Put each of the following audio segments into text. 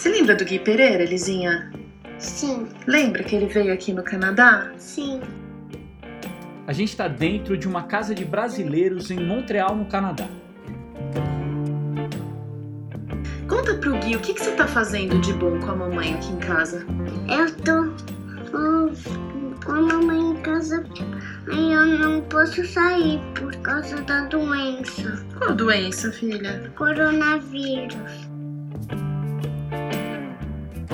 Você lembra do Gui Pereira, Lizinha? Sim. Lembra que ele veio aqui no Canadá? Sim. A gente está dentro de uma casa de brasileiros em Montreal, no Canadá. Conta pro Gui o que, que você tá fazendo de bom com a mamãe aqui em casa. Eu tô hum, com a mamãe em casa e eu não posso sair por causa da doença. Qual doença, filha? Coronavírus.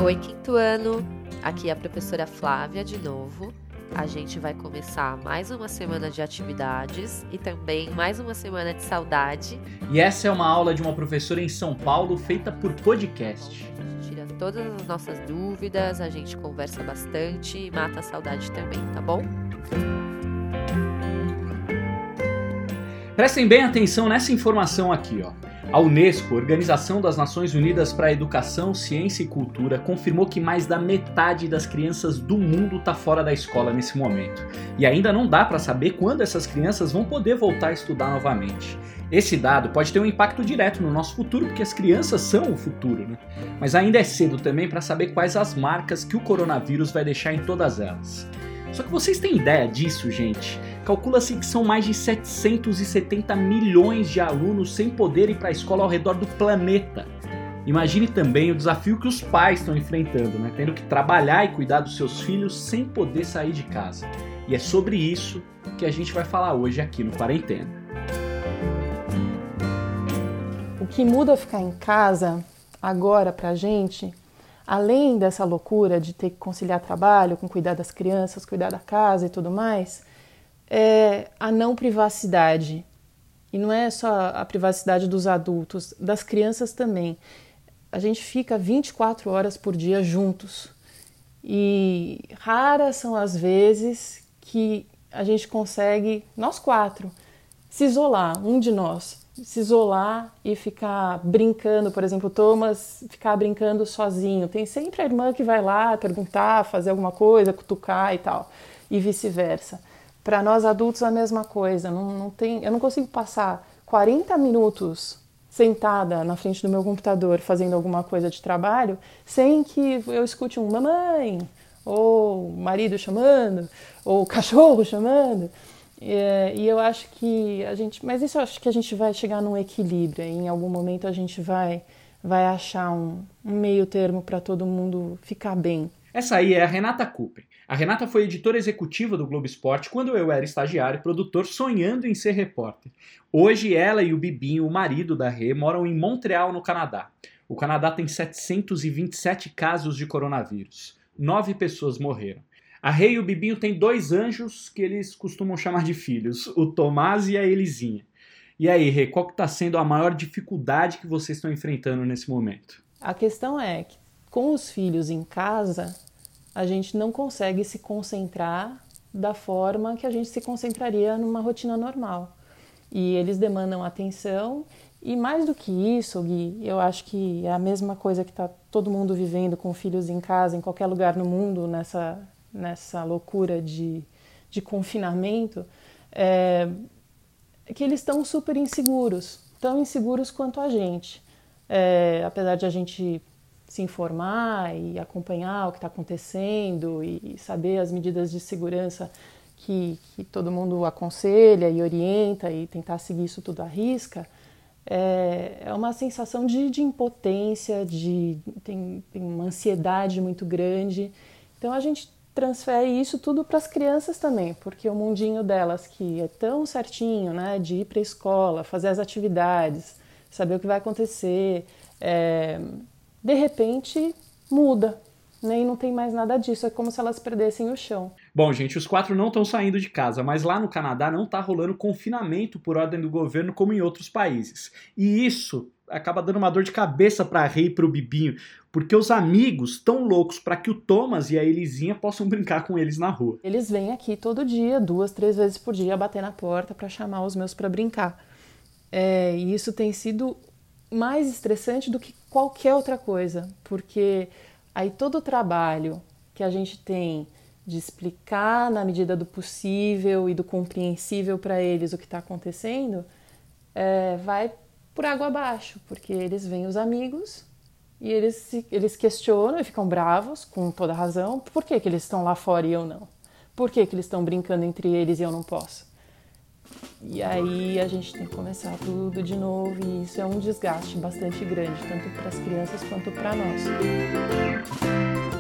Oi, quinto ano. Aqui é a professora Flávia de novo. A gente vai começar mais uma semana de atividades e também mais uma semana de saudade. E essa é uma aula de uma professora em São Paulo feita por podcast. A gente tira todas as nossas dúvidas, a gente conversa bastante e mata a saudade também, tá bom? Prestem bem atenção nessa informação aqui, ó. A Unesco, Organização das Nações Unidas para a Educação, Ciência e Cultura, confirmou que mais da metade das crianças do mundo está fora da escola nesse momento. E ainda não dá para saber quando essas crianças vão poder voltar a estudar novamente. Esse dado pode ter um impacto direto no nosso futuro, porque as crianças são o futuro, né? Mas ainda é cedo também para saber quais as marcas que o coronavírus vai deixar em todas elas. Só que vocês têm ideia disso, gente? Calcula-se que são mais de 770 milhões de alunos sem poder ir para a escola ao redor do planeta. Imagine também o desafio que os pais estão enfrentando, né? tendo que trabalhar e cuidar dos seus filhos sem poder sair de casa. E é sobre isso que a gente vai falar hoje aqui no Quarentena. O que muda ficar em casa agora pra gente além dessa loucura de ter que conciliar trabalho com cuidar das crianças, cuidar da casa e tudo mais, é a não privacidade. E não é só a privacidade dos adultos, das crianças também. A gente fica 24 horas por dia juntos. E raras são as vezes que a gente consegue, nós quatro, se isolar, um de nós, se isolar e ficar brincando, por exemplo, Thomas ficar brincando sozinho. Tem sempre a irmã que vai lá perguntar, fazer alguma coisa, cutucar e tal, e vice-versa. Para nós adultos a mesma coisa. Não, não tem, eu não consigo passar 40 minutos sentada na frente do meu computador fazendo alguma coisa de trabalho sem que eu escute um mamãe ou marido chamando ou cachorro chamando. É, e eu acho que a gente, mas isso eu acho que a gente vai chegar num equilíbrio. Em algum momento a gente vai, vai achar um, um meio termo para todo mundo ficar bem. Essa aí é a Renata Cooper. A Renata foi editora executiva do Globo Esporte quando eu era estagiário e produtor sonhando em ser repórter. Hoje ela e o Bibinho, o marido da Rê, moram em Montreal, no Canadá. O Canadá tem 727 casos de coronavírus. Nove pessoas morreram. A Rei e o Bibinho têm dois anjos que eles costumam chamar de filhos, o Tomás e a Elisinha. E aí, Rei, qual que está sendo a maior dificuldade que vocês estão enfrentando nesse momento? A questão é que com os filhos em casa, a gente não consegue se concentrar da forma que a gente se concentraria numa rotina normal. E eles demandam atenção e mais do que isso, Gui, eu acho que é a mesma coisa que está todo mundo vivendo com filhos em casa, em qualquer lugar no mundo, nessa, nessa loucura de, de confinamento, é, que eles estão super inseguros, tão inseguros quanto a gente. É, apesar de a gente se informar e acompanhar o que está acontecendo e saber as medidas de segurança que, que, todo mundo aconselha e orienta e tentar seguir isso tudo à risca, é, é uma sensação de, de impotência, de, tem, tem uma ansiedade muito grande. Então a gente transfere isso tudo para as crianças também, porque o mundinho delas que é tão certinho, né, de ir para a escola, fazer as atividades, saber o que vai acontecer, é, de repente muda, né, e não tem mais nada disso, é como se elas perdessem o chão. Bom, gente, os quatro não estão saindo de casa, mas lá no Canadá não está rolando confinamento por ordem do governo como em outros países. E isso acaba dando uma dor de cabeça para a Rei e para o Bibinho, porque os amigos estão loucos para que o Thomas e a Elisinha possam brincar com eles na rua. Eles vêm aqui todo dia, duas, três vezes por dia, bater na porta para chamar os meus para brincar. É, e isso tem sido mais estressante do que qualquer outra coisa, porque aí todo o trabalho que a gente tem de explicar na medida do possível e do compreensível para eles o que está acontecendo, é, vai por água abaixo, porque eles veem os amigos E eles, eles questionam e ficam bravos, com toda razão. Por que, que eles estão lá fora e eu não? Por que, que eles estão brincando entre eles e eu não posso? E aí a gente tem que começar tudo de novo e isso é um desgaste bastante grande, tanto para as crianças quanto para nós.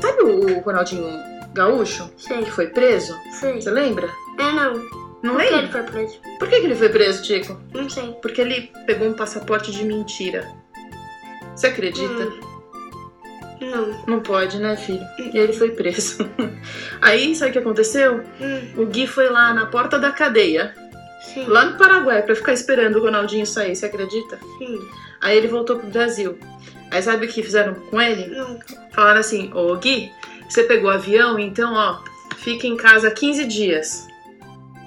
Sabe o Ronaldinho Gaúcho? Sei. Que foi preso? Sei. Você lembra? É não. Não Por que ele lembra? foi preso? Por que, que ele foi preso, Tico? Não sei. Porque ele pegou um passaporte de mentira. Você acredita? Não. Não pode, né, filho? E ele foi preso. Aí, sabe o que aconteceu? Hum, O Gui foi lá na porta da cadeia, sim. lá no Paraguai, pra ficar esperando o Ronaldinho sair, você acredita? Sim. Aí ele voltou pro Brasil. Aí sabe o que fizeram com ele? Não. Falaram assim, ô Gui, você pegou avião, então ó, fica em casa 15 dias.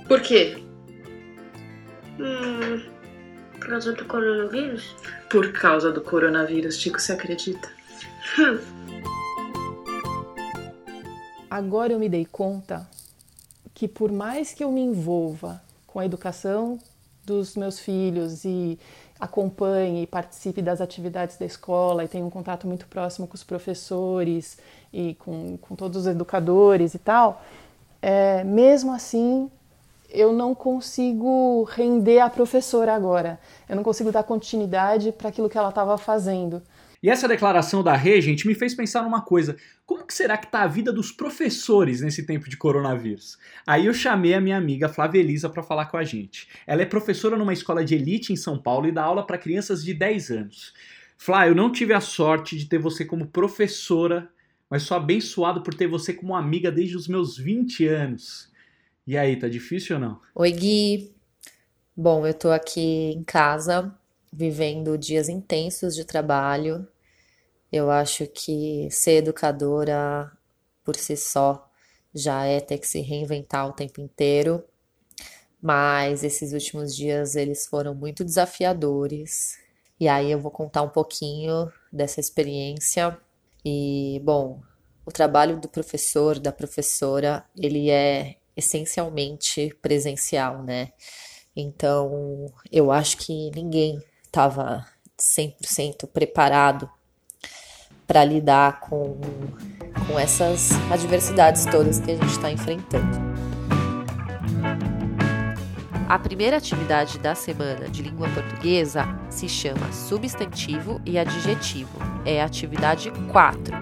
Por quê? Hum, por causa do coronavírus? Por causa do coronavírus, Tico, você acredita? Agora eu me dei conta que por mais que eu me envolva com a educação dos meus filhos e acompanhe e participe das atividades da escola e tenha um contato muito próximo com os professores e com, com todos os educadores e tal, é, mesmo assim eu não consigo render a professora agora. Eu não consigo dar continuidade para aquilo que ela estava fazendo. E essa declaração da Rê, gente, me fez pensar numa coisa. Como que será que tá a vida dos professores nesse tempo de coronavírus? Aí eu chamei a minha amiga Flávia Elisa para falar com a gente. Ela é professora numa escola de elite em São Paulo e dá aula para crianças de 10 anos. Flá, eu não tive a sorte de ter você como professora, mas sou abençoado por ter você como amiga desde os meus 20 anos. E aí, tá difícil ou não? Oi, Gui. Bom, eu tô aqui em casa, vivendo dias intensos de trabalho. Eu acho que ser educadora por si só já é ter que se reinventar o tempo inteiro. Mas esses últimos dias eles foram muito desafiadores. E aí eu vou contar um pouquinho dessa experiência. E, bom, o trabalho do professor, da professora, ele é essencialmente presencial, né? Então, eu acho que ninguém estava 100% preparado para lidar com, com essas adversidades todas que a gente está enfrentando. A primeira atividade da semana de língua portuguesa se chama substantivo e adjetivo. É a atividade 4.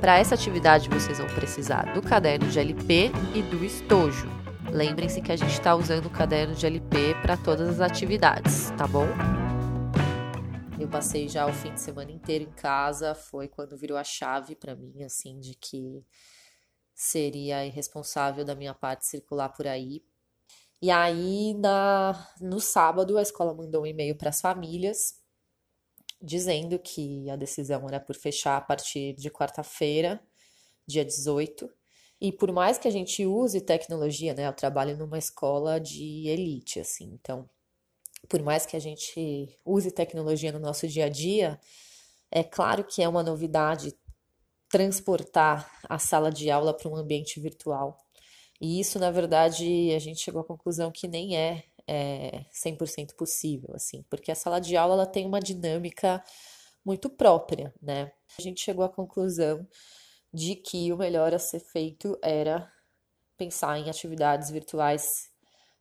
Para essa atividade, vocês vão precisar do caderno de LP e do estojo. Lembrem-se que a gente está usando o caderno de LP para todas as atividades, tá bom? Eu passei já o fim de semana inteiro em casa, foi quando virou a chave para mim, assim, de que seria irresponsável da minha parte circular por aí. E aí, na, no sábado, a escola mandou um e-mail para as famílias dizendo que a decisão era por fechar a partir de quarta-feira, dia 18. E por mais que a gente use tecnologia, né? Eu trabalho numa escola de elite, assim, então, por mais que a gente use tecnologia no nosso dia a dia, é claro que é uma novidade transportar a sala de aula para um ambiente virtual. E isso, na verdade, a gente chegou à conclusão que nem é, é 100% possível, assim, porque a sala de aula ela tem uma dinâmica muito própria, né? A gente chegou à conclusão de que o melhor a ser feito era pensar em atividades virtuais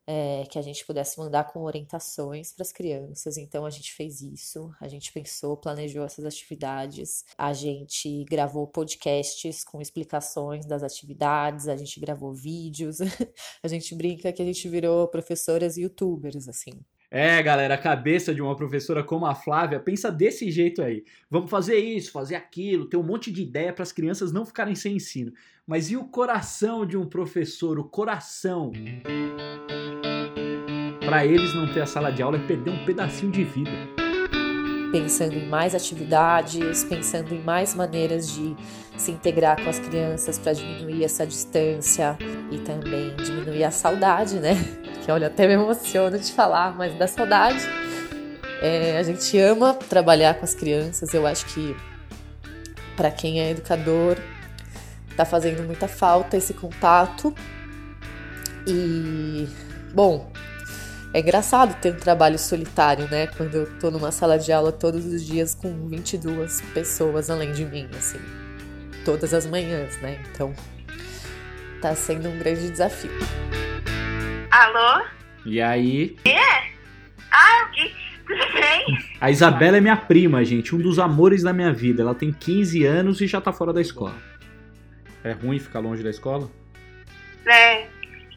é, que a gente pudesse mandar com orientações para as crianças. Então a gente fez isso, a gente pensou, planejou essas atividades, a gente gravou podcasts com explicações das atividades, a gente gravou vídeos, a gente brinca que a gente virou professoras youtubers, assim. É, galera, a cabeça de uma professora como a Flávia pensa desse jeito aí. Vamos fazer isso, fazer aquilo, ter um monte de ideia para as crianças não ficarem sem ensino. Mas e o coração de um professor, o coração? Para eles não ter a sala de aula é perder um pedacinho de vida. Pensando em mais atividades, pensando em mais maneiras de se integrar com as crianças para diminuir essa distância e também diminuir a saudade, né? Que olha, até me emociono de falar, mas da saudade. É, a gente ama trabalhar com as crianças, eu acho que para quem é educador tá fazendo muita falta esse contato. E, bom, É engraçado ter um trabalho solitário, né? Quando eu tô numa sala de aula todos os dias com 22 pessoas além de mim, assim. Todas as manhãs, né? Então, tá sendo um grande desafio. Alô? E aí? É? Ah, Gui, tudo bem? A Isabela é minha prima, gente, um dos amores da minha vida. Ela tem 15 anos e já tá fora da escola. É ruim ficar longe da escola? É.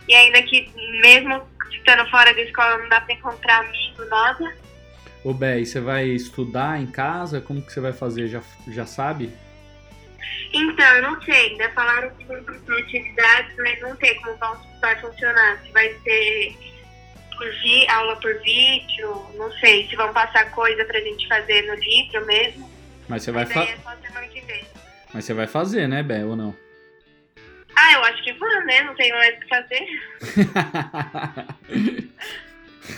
E ainda que mesmo estando fora da escola não dá pra encontrar amigo, nada. Ô, Bé, e você vai estudar em casa? Como que você vai fazer? Já, já sabe? Então, eu não sei, ainda falaram que vão ter atividades, mas não sei como vai funcionar. Se vai ser por vi, aula por vídeo, não sei. Se vão passar coisa pra gente fazer no livro mesmo. Mas você vai, Mas fa aí é só semana que vem. Mas você vai fazer, né, Bé, ou não? Ah, eu acho que vão, né? Não tem mais o que fazer.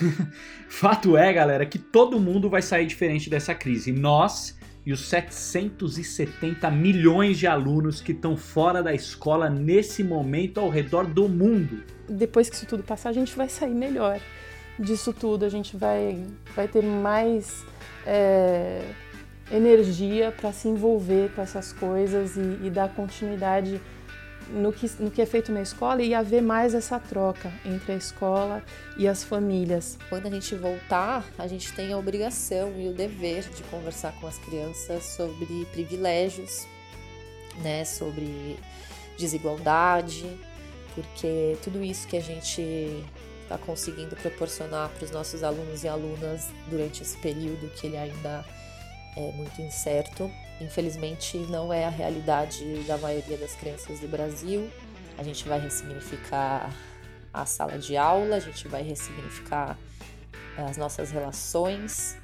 Fato é, galera, que todo mundo vai sair diferente dessa crise. Nós e os 770 milhões de alunos que estão fora da escola nesse momento ao redor do mundo. depois que isso tudo passar, a gente vai sair melhor disso tudo, a gente vai, vai ter mais é, energia para se envolver com essas coisas e, e dar continuidade no que, no que é feito na escola e haver mais essa troca entre a escola e as famílias. Quando a gente voltar, a gente tem a obrigação e o dever de conversar com as crianças sobre privilégios, né, sobre desigualdade, porque tudo isso que a gente está conseguindo proporcionar para os nossos alunos e alunas durante esse período que ele ainda é muito incerto, infelizmente não é a realidade da maioria das crianças do Brasil. A gente vai ressignificar a sala de aula, a gente vai ressignificar as nossas relações,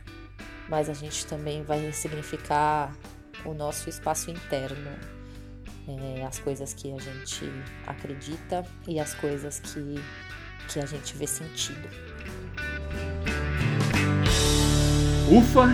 mas a gente também vai ressignificar o nosso espaço interno, é, as coisas que a gente acredita e as coisas que, que a gente vê sentido. Ufa!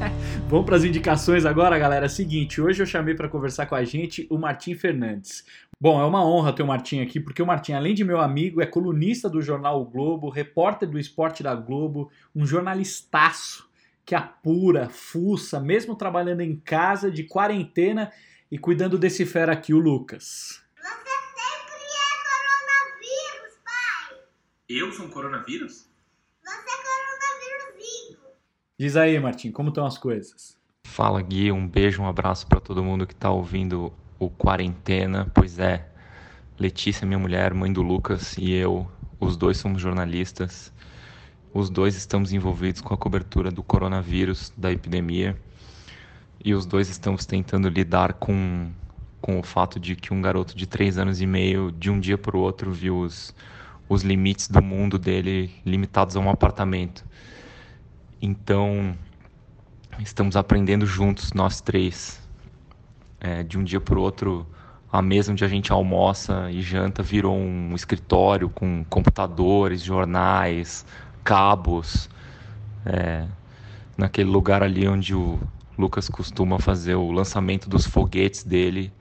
Vamos para as indicações agora, galera. Seguinte, hoje eu chamei para conversar com a gente o Martim Fernandes. Bom, é uma honra ter o Martim aqui, porque o Martim, além de meu amigo, é colunista do jornal o Globo, repórter do esporte da Globo, um jornalistaço que apura, fuça, mesmo trabalhando em casa, de quarentena e cuidando desse fera aqui, o Lucas. Você sempre é coronavírus, pai. Eu sou um coronavírus? Diz aí, Martim, como estão as coisas? Fala Gui, um beijo, um abraço para todo mundo que tá ouvindo o Quarentena. Pois é, Letícia, minha mulher, mãe do Lucas, e eu, os dois somos jornalistas. Os dois estamos envolvidos com a cobertura do coronavírus, da epidemia. E os dois estamos tentando lidar com, com o fato de que um garoto de três anos e meio, de um dia para o outro, viu os, os limites do mundo dele limitados a um apartamento. Então, estamos aprendendo juntos, nós três. É, de um dia para o outro, a mesa onde a gente almoça e janta virou um escritório com computadores, jornais, cabos. É, naquele lugar ali onde o Lucas costuma fazer o lançamento dos foguetes dele,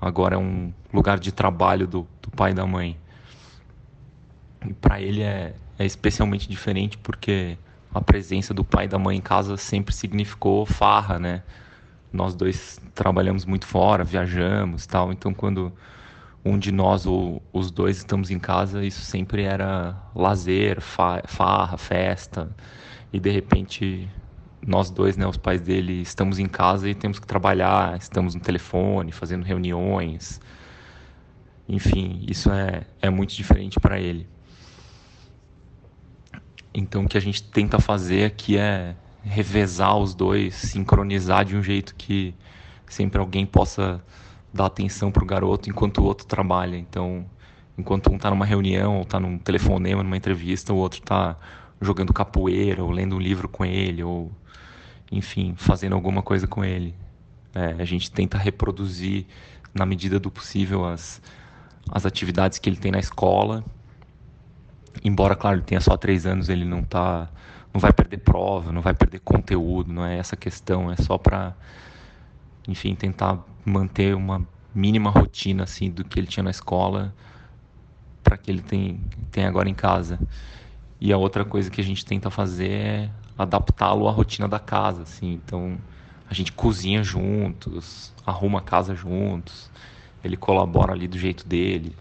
agora é um lugar de trabalho do, do pai e da mãe. E para ele é, é especialmente diferente porque a presença do pai e da mãe em casa sempre significou farra, né? Nós dois trabalhamos muito fora, viajamos, tal. Então, quando um de nós ou os dois estamos em casa, isso sempre era lazer, fa farra, festa. E de repente, nós dois, né, os pais dele, estamos em casa e temos que trabalhar, estamos no telefone, fazendo reuniões. Enfim, isso é, é muito diferente para ele. Então, o que a gente tenta fazer aqui é revezar os dois, sincronizar de um jeito que sempre alguém possa dar atenção pro garoto enquanto o outro trabalha. Então, enquanto um está numa reunião, ou está num telefonema, numa entrevista, o outro está jogando capoeira, ou lendo um livro com ele, ou, enfim, fazendo alguma coisa com ele. É, a gente tenta reproduzir, na medida do possível, as, as atividades que ele tem na escola. Embora, claro, ele tenha só três anos, ele não tá, não vai perder prova, não vai perder conteúdo, não é essa questão, é só para, enfim, tentar manter uma mínima rotina assim do que ele tinha na escola para que ele tem, tem agora em casa. E a outra coisa que a gente tenta fazer é adaptá-lo à rotina da casa, assim. Então, a gente cozinha juntos, arruma a casa juntos. Ele colabora ali do jeito dele.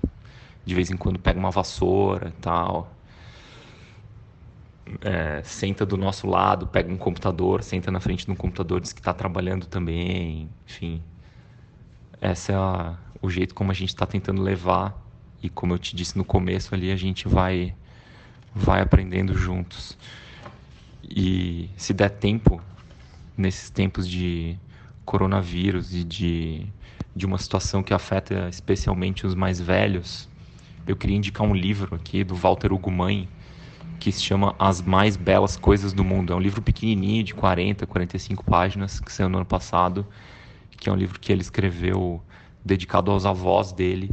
De vez em quando pega uma vassoura e tal. É, senta do nosso lado, pega um computador, senta na frente de um computador, diz que está trabalhando também. Enfim, essa é a, o jeito como a gente está tentando levar. E como eu te disse no começo ali, a gente vai, vai aprendendo juntos. E se der tempo, nesses tempos de coronavírus e de, de uma situação que afeta especialmente os mais velhos, eu queria indicar um livro aqui do Walter Ugumãe, que se chama As Mais Belas Coisas do Mundo. É um livro pequenininho, de 40, 45 páginas, que saiu no ano passado, que é um livro que ele escreveu dedicado aos avós dele.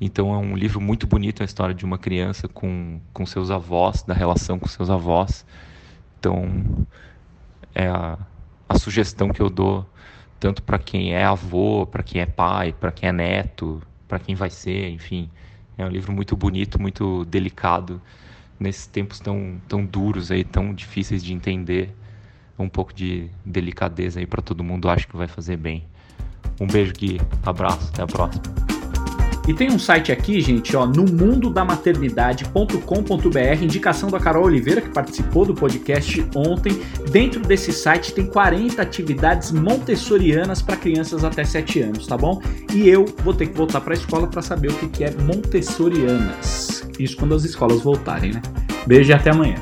Então é um livro muito bonito, a história de uma criança com, com seus avós, da relação com seus avós. Então é a, a sugestão que eu dou tanto para quem é avô, para quem é pai, para quem é neto, para quem vai ser, enfim. É um livro muito bonito, muito delicado nesses tempos tão, tão duros aí, tão difíceis de entender. Um pouco de delicadeza aí para todo mundo, acho que vai fazer bem. Um beijo, Gui. Abraço, até a próxima. E tem um site aqui, gente, ó, no mundo da maternidade.com.br, indicação da Carol Oliveira, que participou do podcast ontem. Dentro desse site tem 40 atividades montessorianas para crianças até 7 anos, tá bom? E eu vou ter que voltar para a escola para saber o que é montessorianas. Isso quando as escolas voltarem, né? Beijo e até amanhã.